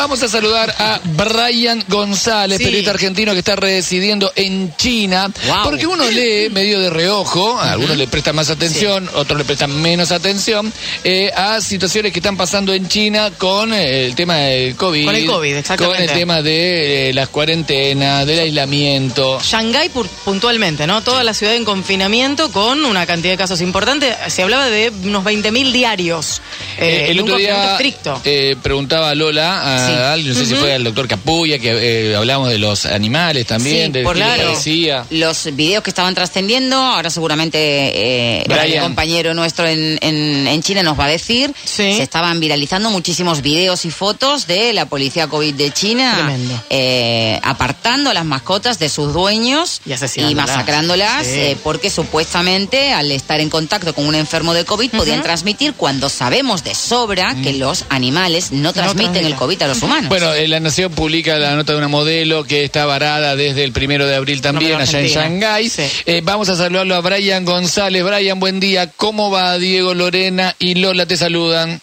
vamos a saludar a Brian González, Sí. periodista argentino que está residiendo en China. Wow. Porque uno lee medio de reojo, a algunos le prestan más atención, otros le prestan menos atención, eh, a situaciones que están pasando en China con eh, el tema del COVID. Con el COVID, exactamente. Con el tema de eh, las cuarentenas, del aislamiento. Shanghái pu- puntualmente, ¿no? Toda la ciudad en confinamiento con una cantidad de casos importantes. Se hablaba de unos 20.000 diarios. eh, Eh, el otro día estricto. eh, preguntaba a Lola, a Sí. alguien, no sé si fue al doctor Capulla, que eh, hablamos de los animales también, Sí, de por claro. parecía. Los videos que estaban trascendiendo, ahora seguramente eh, el compañero nuestro en, en- en China nos va a decir, Sí. se estaban viralizando muchísimos videos y fotos de la policía COVID de China Tremendo. eh, apartando a las mascotas de sus dueños Y masacrándolas Sí. eh, porque supuestamente al estar en contacto con un enfermo de COVID podían transmitir cuando sabemos de sobra que los animales no transmiten el. COVID a los humanos. Bueno, eh, la Nación publica la nota de una modelo que está varada desde el primero de abril también, allá en. Shanghái. Sí. Eh, vamos a saludarlo a Brian González. Brian, buen día. ¿Cómo va Diego, Lorena y Lola? Te saludan.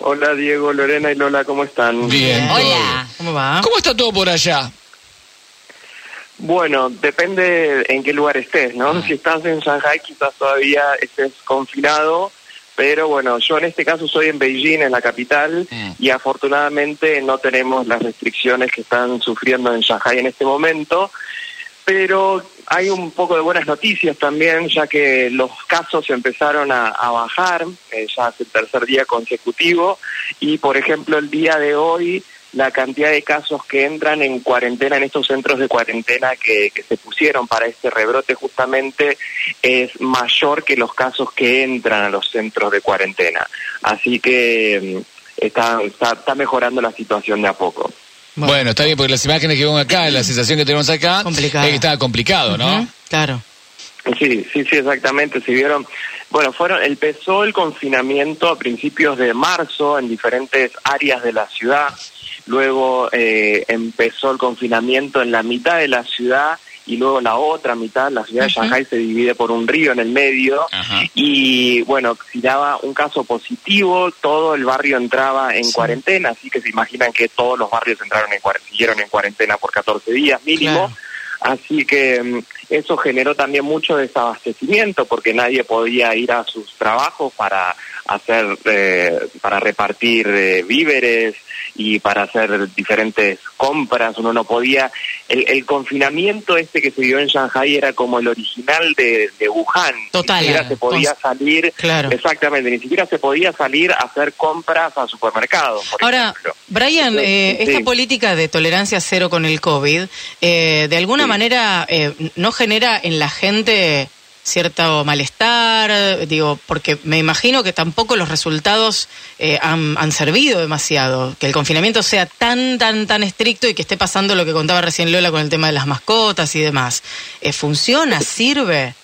Hola Diego, Lorena y Lola, ¿cómo están? Bien. Hola. ¿Cómo va? ¿Cómo está todo por allá? Bueno, depende en qué lugar estés, ¿no? Si estás en Shanghai quizás todavía estés confinado, pero bueno, yo en este caso soy en Beijing, en la capital, Mm. y afortunadamente no tenemos las restricciones que están sufriendo en Shanghai en este momento, pero hay un poco de buenas noticias también, ya que los casos empezaron a, a bajar, eh, ya hace el tercer día consecutivo, y por ejemplo el día de hoy la cantidad de casos que entran en cuarentena en estos centros de cuarentena que, que se pusieron para este rebrote justamente es mayor que los casos que entran a los centros de cuarentena. Así que mm, está, está, está mejorando la situación de a poco. Bueno. está bien, porque las imágenes que vemos acá, la sensación que tenemos acá, Complicada. es que estaba complicado, ¿no? Claro. Sí, sí, sí, exactamente. Se vieron, bueno, fueron, empezó el confinamiento a principios de marzo en diferentes áreas de la ciudad. Luego eh, empezó el confinamiento en la mitad de la ciudad y luego la otra mitad, la ciudad de Shanghai se divide por un río en el medio. Y bueno, si daba un caso positivo, todo el barrio entraba en cuarentena, así que se imaginan que todos los barrios entraron en siguieron en cuarentena por 14 días mínimo. Claro. Así que mm, eso generó también mucho desabastecimiento porque nadie podía ir a sus trabajos para hacer, eh, para repartir eh, víveres y para hacer diferentes compras. Uno no podía. El, el confinamiento este que se dio en Shanghai era como el original de, de Wuhan. Total. Ni siquiera se podía salir. Claro. Exactamente, ni siquiera se podía salir a hacer compras a supermercados. por Ahora, ejemplo. Brian, eh, Sí. esta política de tolerancia cero con el COVID, eh, de alguna Sí. manera eh, no genera en la gente cierto malestar, digo, porque me imagino que tampoco los resultados eh, han, han servido demasiado, que el confinamiento sea tan, tan, tan estricto y que esté pasando lo que contaba recién Lola con el tema de las mascotas y demás. Eh, ¿Funciona? ¿Sirve?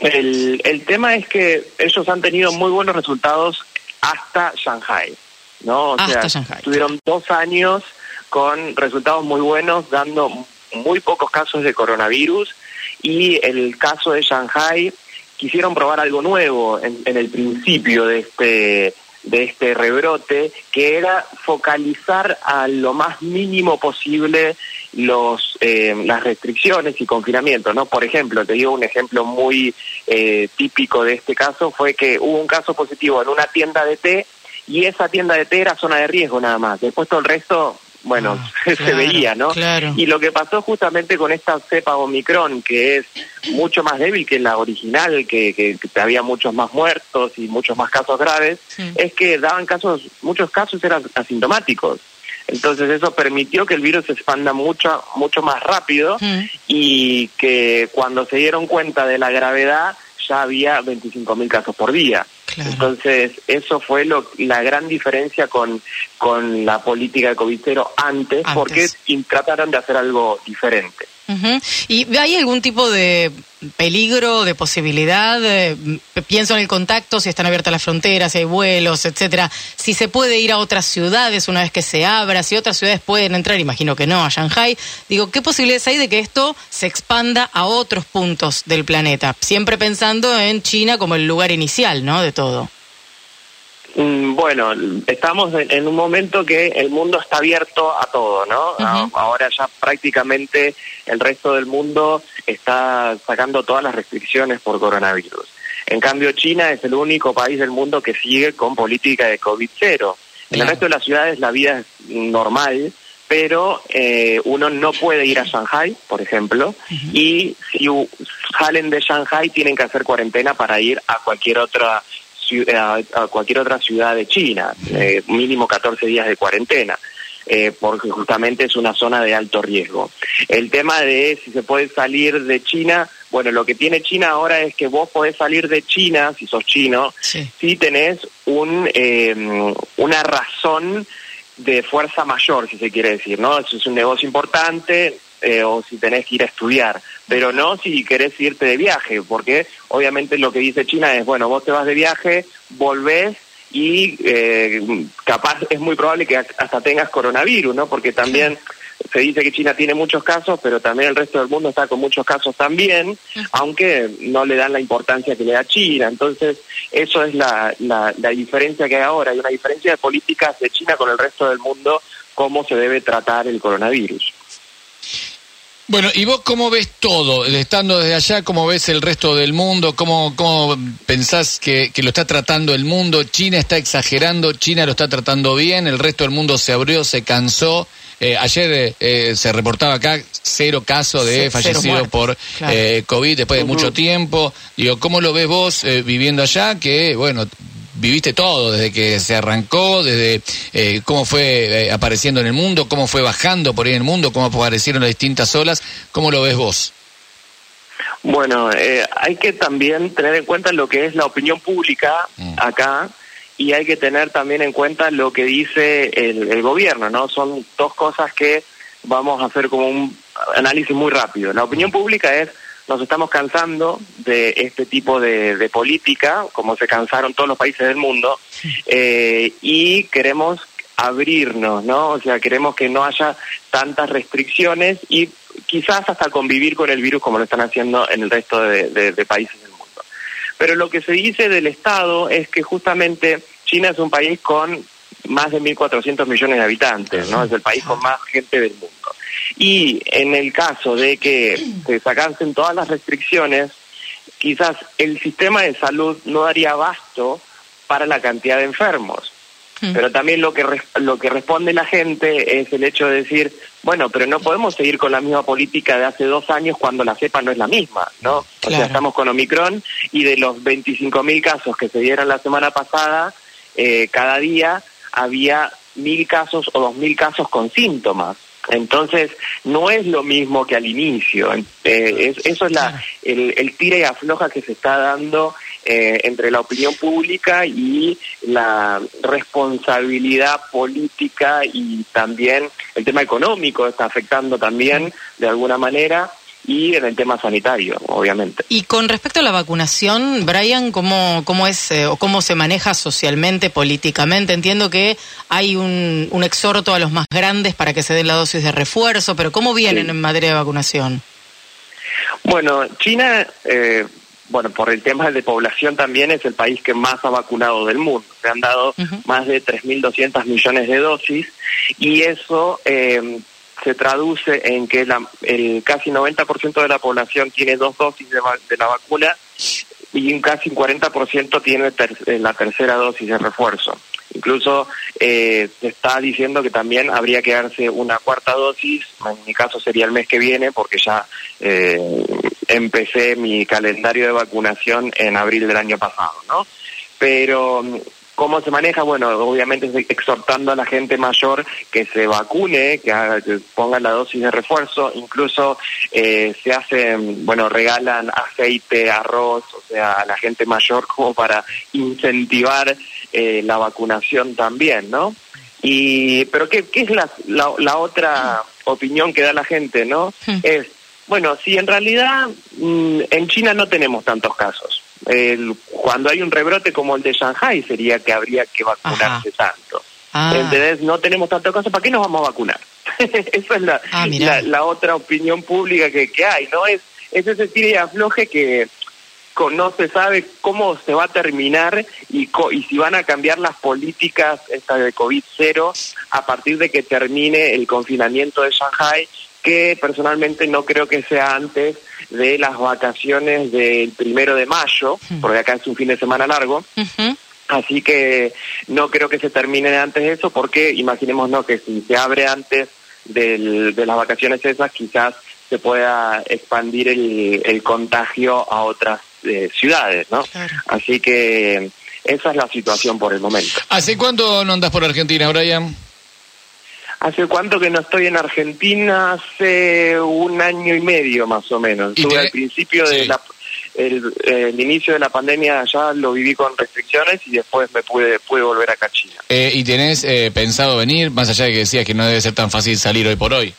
El, el tema es que ellos han tenido muy buenos resultados hasta Shanghai, ¿no? O Hasta sea, Shanghai. tuvieron dos años con resultados muy buenos, dando muy pocos casos de coronavirus y el caso de Shanghai quisieron probar algo nuevo en, en el principio de este de este rebrote, que era focalizar a lo más mínimo posible los eh, las restricciones y confinamientos, ¿no? Por ejemplo, te digo un ejemplo muy eh, típico de este caso fue que hubo un caso positivo en una tienda de té y esa tienda de té era zona de riesgo nada más. Después todo el resto, bueno, Ah, se claro, veía, ¿no? claro. Y lo que pasó justamente con esta cepa Omicron, que es mucho más débil que la original, que, que, que había muchos más muertos y muchos más casos graves, Sí. es que daban casos, muchos casos eran asintomáticos. Entonces eso permitió que el virus se expanda mucho, mucho más rápido Mm. y que cuando se dieron cuenta de la gravedad ya había 25.000 casos por día. Claro. Entonces, eso fue lo, la gran diferencia con, con la política de COVID cero antes, Antes. porque trataron de hacer algo diferente. ¿Y hay algún tipo de peligro, de posibilidad? Eh, pienso en el contacto, si están abiertas las fronteras, si hay vuelos, etcétera. Si se puede ir a otras ciudades una vez que se abra, si otras ciudades pueden entrar, imagino que no, a Shanghai. Digo, ¿qué posibilidades hay de que esto se expanda a otros puntos del planeta? Siempre pensando en China como el lugar inicial, ¿no? De todo. Mm, Bueno, estamos en, un momento que el mundo está abierto a todo, ¿no? Ahora ya prácticamente el resto del mundo está sacando todas las restricciones por coronavirus. En cambio, China es el único país del mundo que sigue con política de COVID cero. En el resto de las ciudades la vida es normal, pero eh, uno no puede ir a Shanghai, por ejemplo, y si salen de Shanghai tienen que hacer cuarentena para ir a cualquier otra a, a cualquier otra ciudad de China, eh, mínimo 14 días de cuarentena. eh, porque justamente es una zona de alto riesgo. El tema de si se puede salir de China, bueno, lo que tiene China ahora es que vos podés salir de China, si sos chino, Sí. si tenés un, eh, una razón de fuerza mayor, si se quiere decir, ¿no? Es un negocio importante eh, o si tenés que ir a estudiar, pero no si querés irte de viaje, porque obviamente lo que dice China es, bueno, vos te vas de viaje, volvés y eh, capaz es muy probable que hasta tengas coronavirus, ¿no? Porque también se dice que China tiene muchos casos, pero también el resto del mundo está con muchos casos también, aunque no le dan la importancia que le da China. Entonces, eso es la, la, la diferencia que hay ahora. Hay una diferencia de políticas de China con el resto del mundo, cómo se debe tratar el coronavirus. Bueno, ¿y vos cómo ves todo? Estando desde allá, ¿cómo ves el resto del mundo? ¿Cómo, cómo pensás que, que lo está tratando el mundo? ¿China está exagerando? ¿China lo está tratando bien? ¿El resto del mundo se abrió, se cansó? Eh, ayer eh, eh, se reportaba acá cero casos de fallecidos muertes, por claro. eh, COVID después de mucho tiempo. Digo, ¿cómo lo ves vos eh, viviendo allá? Que, bueno, viviste todo, desde que se arrancó, desde eh, cómo fue eh, apareciendo en el mundo, cómo fue bajando por ahí en el mundo, cómo aparecieron las distintas olas. ¿Cómo lo ves vos? Bueno, eh, hay que también tener en cuenta lo que es la opinión pública Mm. acá y hay que tener también en cuenta lo que dice el, el gobierno, ¿no? Son dos cosas que vamos a hacer como un análisis muy rápido. La opinión pública es, nos estamos cansando de este tipo de, de política, como se cansaron todos los países del mundo, eh, y queremos abrirnos, ¿no? O sea, queremos que no haya tantas restricciones y quizás hasta convivir con el virus como lo están haciendo en el resto de, países del mundo. Pero lo que se dice del Estado es que justamente China es un país con más de 1.400 millones de habitantes, ¿no? Es el país con más gente del mundo. Y en el caso de que se sacasen todas las restricciones, quizás el sistema de salud no daría abasto para la cantidad de enfermos. Pero también lo que lo que responde la gente es el hecho de decir, bueno, pero no podemos seguir con la misma política de hace dos años cuando la cepa no es la misma, ¿no? O sea, estamos con Omicron y de los 25.000 casos que se dieron la semana pasada, eh, cada día había mil casos o dos mil casos con síntomas. Entonces, no es lo mismo que al inicio. Eh, es- eso es la, el, el tira y afloja que se está dando eh, entre la opinión pública y la responsabilidad política y también el tema económico está afectando también de alguna manera y en el tema sanitario, obviamente. Y con respecto a la vacunación, Brian, ¿cómo, cómo es eh, o cómo se maneja socialmente, políticamente? Entiendo que hay un, un exhorto a los más grandes para que se den la dosis de refuerzo, pero ¿cómo vienen Sí. en materia de vacunación? Bueno, China, eh, bueno, por el tema de población también es el país que más ha vacunado del mundo. Se han dado Ujú. más de 3.200 millones de dosis y eso eh, se traduce en que la- el casi 90% de la población tiene dos dosis de, la vacuna y un casi un 40% tiene ter- eh, la tercera dosis de refuerzo. Incluso eh, se está diciendo que también habría que darse una cuarta dosis, en mi caso sería el mes que viene, porque ya eh, empecé mi calendario de vacunación en abril del año pasado, ¿no? Pero ¿Cómo se maneja? Bueno, obviamente exhortando a la gente mayor que se vacune, que, haga- que ponga la dosis de refuerzo, incluso eh, se hacen, bueno, regalan aceite, arroz, o sea, a la gente mayor como para incentivar eh, la vacunación también, ¿no? Y, pero ¿qué, qué es la, la, la otra opinión que da la gente, no? Hmm. Es, bueno, si en realidad mm, en China no tenemos tantos casos. El- cuando hay un rebrote como el de Shanghai sería que habría que vacunarse tanto. Ah. ¿Entendés? No tenemos tantos casos, ¿para qué nos vamos a vacunar? Esa es la, Ah, la, la otra opinión pública que, que hay, ¿no? Es, es ese tire y afloje que, no se sabe cómo se va a terminar y, y si van a cambiar las políticas esta de COVID-0 a partir de que termine el confinamiento de Shanghai, que personalmente no creo que sea antes de las vacaciones del primero de mayo, porque acá es un fin de semana largo. Así que no creo que se termine antes de eso, porque imaginémonos que si se abre antes del, de las vacaciones esas, quizás se pueda expandir el, el contagio a otras eh, ciudades, ¿no? Así que esa es la situación por el momento. ¿Hace cuánto no andas por Argentina, Brian? ¿Hace cuánto que no estoy en Argentina? Hace un año y medio más o menos. Estuve al principio de la, el, inicio de la pandemia ya lo viví con restricciones y después me pude, pude volver acá a China. Eh, ¿Y tenés eh, pensado venir, más allá de que decías que no debe ser tan fácil salir hoy por hoy?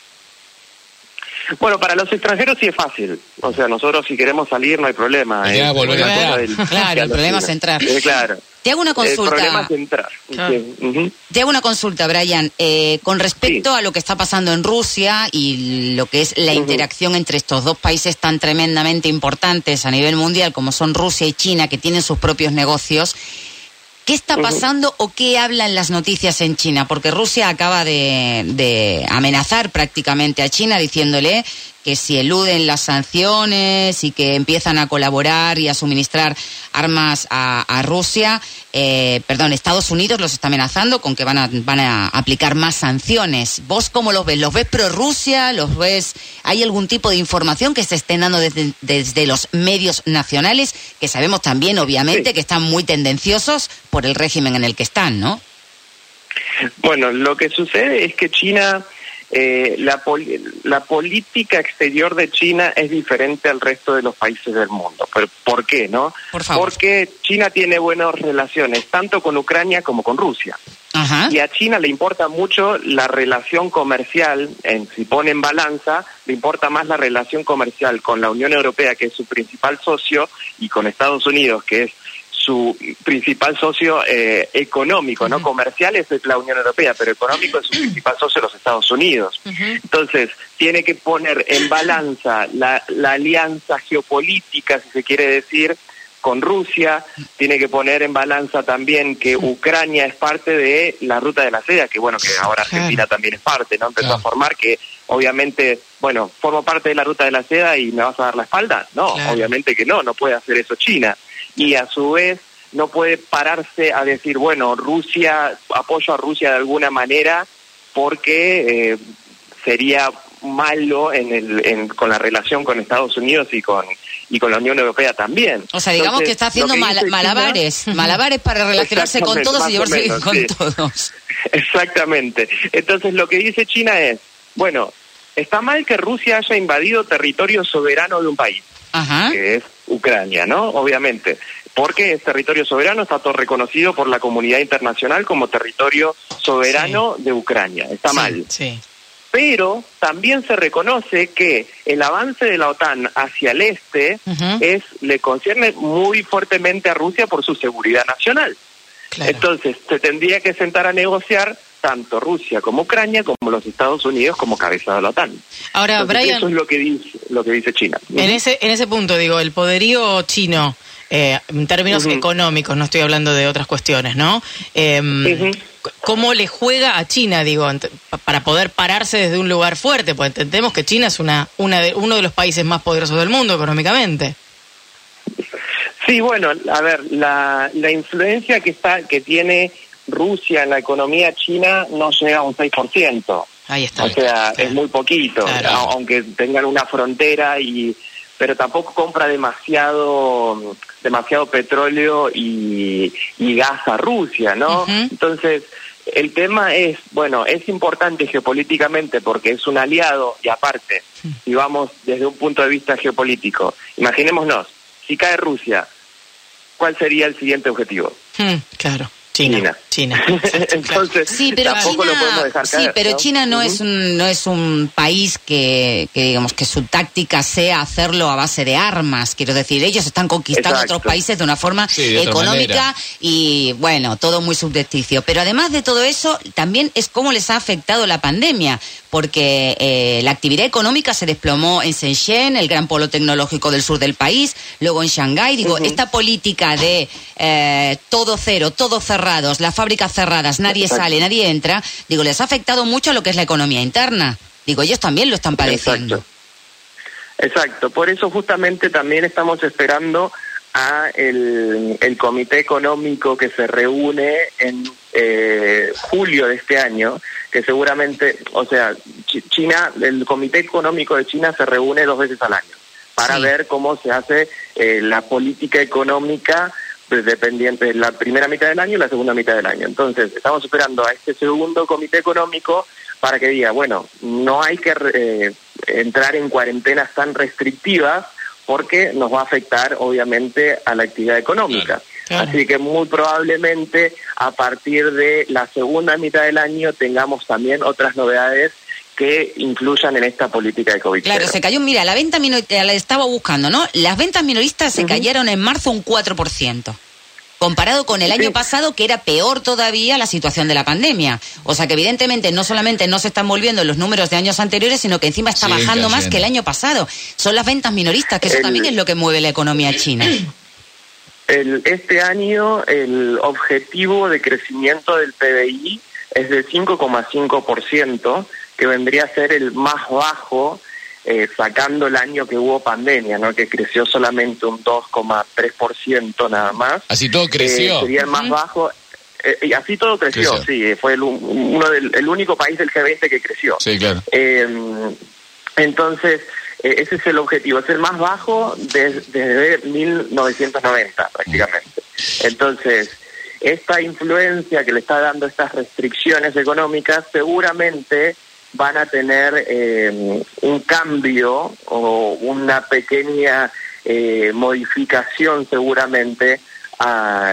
Bueno, para los extranjeros sí es fácil. O sea, nosotros si queremos salir no hay problema. ¿eh? volver a claro, el problema es entrar. Eh, claro. Te hago una consulta. El problema es entrar. Te hago una consulta, Brian. Eh, con respecto a lo que está pasando en Rusia y lo que es la interacción entre estos dos países tan tremendamente importantes a nivel mundial como son Rusia y China, que tienen sus propios negocios, ¿Qué está pasando o qué hablan las noticias en China? Porque Rusia acaba de, amenazar prácticamente a China diciéndole que si eluden las sanciones y que empiezan a colaborar y a suministrar armas a, Rusia, eh, perdón, Estados Unidos los está amenazando con que van a, van a aplicar más sanciones. ¿Vos cómo los ves? ¿Los ves pro Rusia? ¿Los ves? ¿Hay algún tipo de información que se estén dando desde, desde los medios nacionales, que sabemos también, obviamente, que están muy tendenciosos por el régimen en el que están, ¿no? Bueno, lo que sucede es que China eh, la, la política exterior de China es diferente al resto de los países del mundo. ¿Pero ¿Por qué, no? Porque China tiene buenas relaciones tanto con Ucrania como con Rusia. Y a China le importa mucho la relación comercial, en, si pone en balanza, le importa más la relación comercial con la Unión Europea, que es su principal socio, y con Estados Unidos, que es su principal socio eh, económico, no comercial es la Unión Europea, pero económico es su principal socio los Estados Unidos. Entonces, tiene que poner en balanza la, alianza geopolítica, si se quiere decir, con Rusia, tiene que poner en balanza también que Ucrania es parte de la ruta de la seda, que bueno, que ahora Argentina también es parte, ¿no? Empezó a formar que obviamente, bueno, formo parte de la ruta de la seda y me vas a dar la espalda. No, obviamente que no, no puede hacer eso China y a su vez no puede pararse a decir, bueno, Rusia, apoyo a Rusia de alguna manera porque eh, sería malo en el, con la relación con Estados Unidos y con y con la Unión Europea también. O sea, digamos que está haciendo malabares, malabares para relacionarse con todos y llevarse con todos. Exactamente. Entonces lo que dice China es, bueno, está mal que Rusia haya invadido territorio soberano de un país, que es Ucrania, ¿no? Obviamente, porque es territorio soberano, está todo reconocido por la comunidad internacional como territorio soberano de Ucrania. Está mal. Sí. Pero también se reconoce que el avance de la OTAN hacia el este es le concierne muy fuertemente a Rusia por su seguridad nacional. Entonces, se tendría que sentar a negociar tanto Rusia como Ucrania como los Estados Unidos como cabeza de la OTAN. Ahora, Brian, eso es lo que dice lo que dice China. En ese en ese punto digo, el poderío chino eh, en términos económicos, no estoy hablando de otras cuestiones, ¿no? Eh, ¿Cómo le juega a China, digo, para poder pararse desde un lugar fuerte? Pues entendemos que China es una, una de, uno de los países más poderosos del mundo económicamente. Sí, bueno, a ver, la, la influencia que está que tiene Rusia en la economía china no llega a un 6%. Ahí está. O sea, es muy poquito, aunque tengan una frontera y pero tampoco compra demasiado demasiado petróleo y, gas a Rusia, ¿no? Entonces, el tema es, bueno, es importante geopolíticamente porque es un aliado y aparte, si vamos desde un punto de vista geopolítico, imaginémonos, si cae Rusia, ¿cuál sería el siguiente objetivo? claro. China. China. Entonces, sí, pero tampoco China, lo podemos dejar Sí, pero China no es un no es un país que, que, digamos que su táctica sea hacerlo a base de armas. Quiero decir, ellos están conquistando otros países de una forma económica y bueno, todo muy subjeticio. Pero además de todo eso, también es cómo les ha afectado la pandemia, porque eh, la actividad económica se desplomó en Shenzhen, el gran polo tecnológico del sur del país, luego en Shanghái. Digo, esta política de eh, todo cero, todos cerrados, las fábricas cerradas, nadie sale, nadie entra, digo, les ha afectado mucho a lo que es la economía interna. Digo, ellos también lo están padeciendo. Exacto. Por eso justamente también estamos esperando a el, comité económico que se reúne en eh, julio de este año, que seguramente, o sea, China, el comité económico de China se reúne dos veces al año para ver cómo se hace eh, la política económica pues, dependiente de la primera mitad del año y la segunda mitad del año. Entonces, estamos esperando a este segundo comité económico para que diga, bueno, no hay que eh, entrar en cuarentenas tan restrictivas porque nos va a afectar obviamente a la actividad económica. Así que muy probablemente a partir de la segunda mitad del año tengamos también otras novedades que incluyan en esta política de COVID. Claro, se cayó, mira, la venta minorista, la estaba buscando, ¿no? Las ventas minoristas se cayeron en marzo un 4% comparado con el año pasado, que era peor todavía la situación de la pandemia. O sea que evidentemente no solamente no se están volviendo los números de años anteriores, sino que encima está bajando más que el año pasado. Son las ventas minoristas, que eso también es lo que mueve la economía china. El, este año el objetivo de crecimiento del PBI es de 5,5%, que vendría a ser el más bajo eh, sacando el año que hubo pandemia, ¿no? que creció solamente un 2,3% nada más. Así todo creció. Eh, sería el más bajo. Eh, y así todo creció, sí, fue el, uno del, el único país del G20 que creció. Sí, claro. entonces, ese es el objetivo, es el más bajo desde 1990 prácticamente. Entonces, esta influencia que le está dando estas restricciones económicas seguramente van a tener eh, un cambio o una pequeña eh, modificación seguramente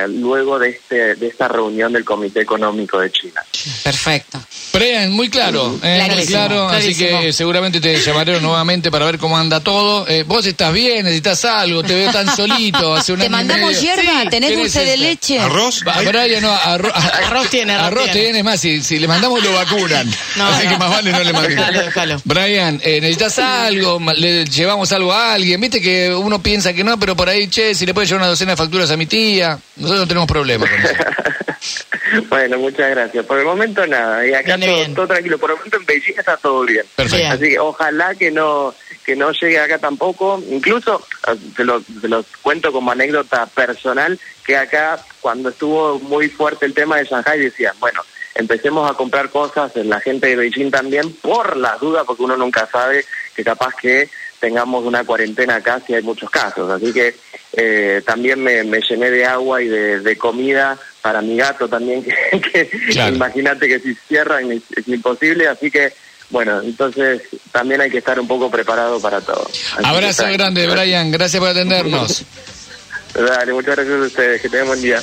luego de, este, de esta reunión del Comité Económico de China. Perfecto. Brian, muy claro, eh, muy claro, así que seguramente te llamaré nuevamente para ver cómo anda todo. Eh, vos estás bien, necesitas algo, te veo tan solito. Hace te mandamos hierba, tenés dulce de leche. ¿Arroz? Brian, no, arroz, arroz tiene, arroz, tiene. más, si, le mandamos lo vacunan. así que más vale no le mandemos. Brian, eh, necesitas algo, le llevamos algo a alguien. Viste que uno piensa que no, pero por ahí, che, si le puedes llevar una docena de facturas a mi tía, nosotros no tenemos problema con eso. Bueno, muchas gracias. Por el momento nada, y acá todo, tranquilo. Por el momento en Beijing está todo bien. Así que ojalá que no que no llegue acá tampoco. Incluso, ah, se los cuento como anécdota personal, que acá cuando estuvo muy fuerte el tema de Shanghai decían, bueno, empecemos a comprar cosas en la gente de Beijing también por las dudas, porque uno nunca sabe que capaz que tengamos una cuarentena acá si hay muchos casos. Así que eh, también me, llené de agua y de comida para mi gato también, que, imagínate que si cierran es, imposible, así que bueno, entonces también hay que estar un poco preparado para todo. Abrazo grande, Brian, gracias por atendernos. Dale, muchas gracias a ustedes, que tengan buen día.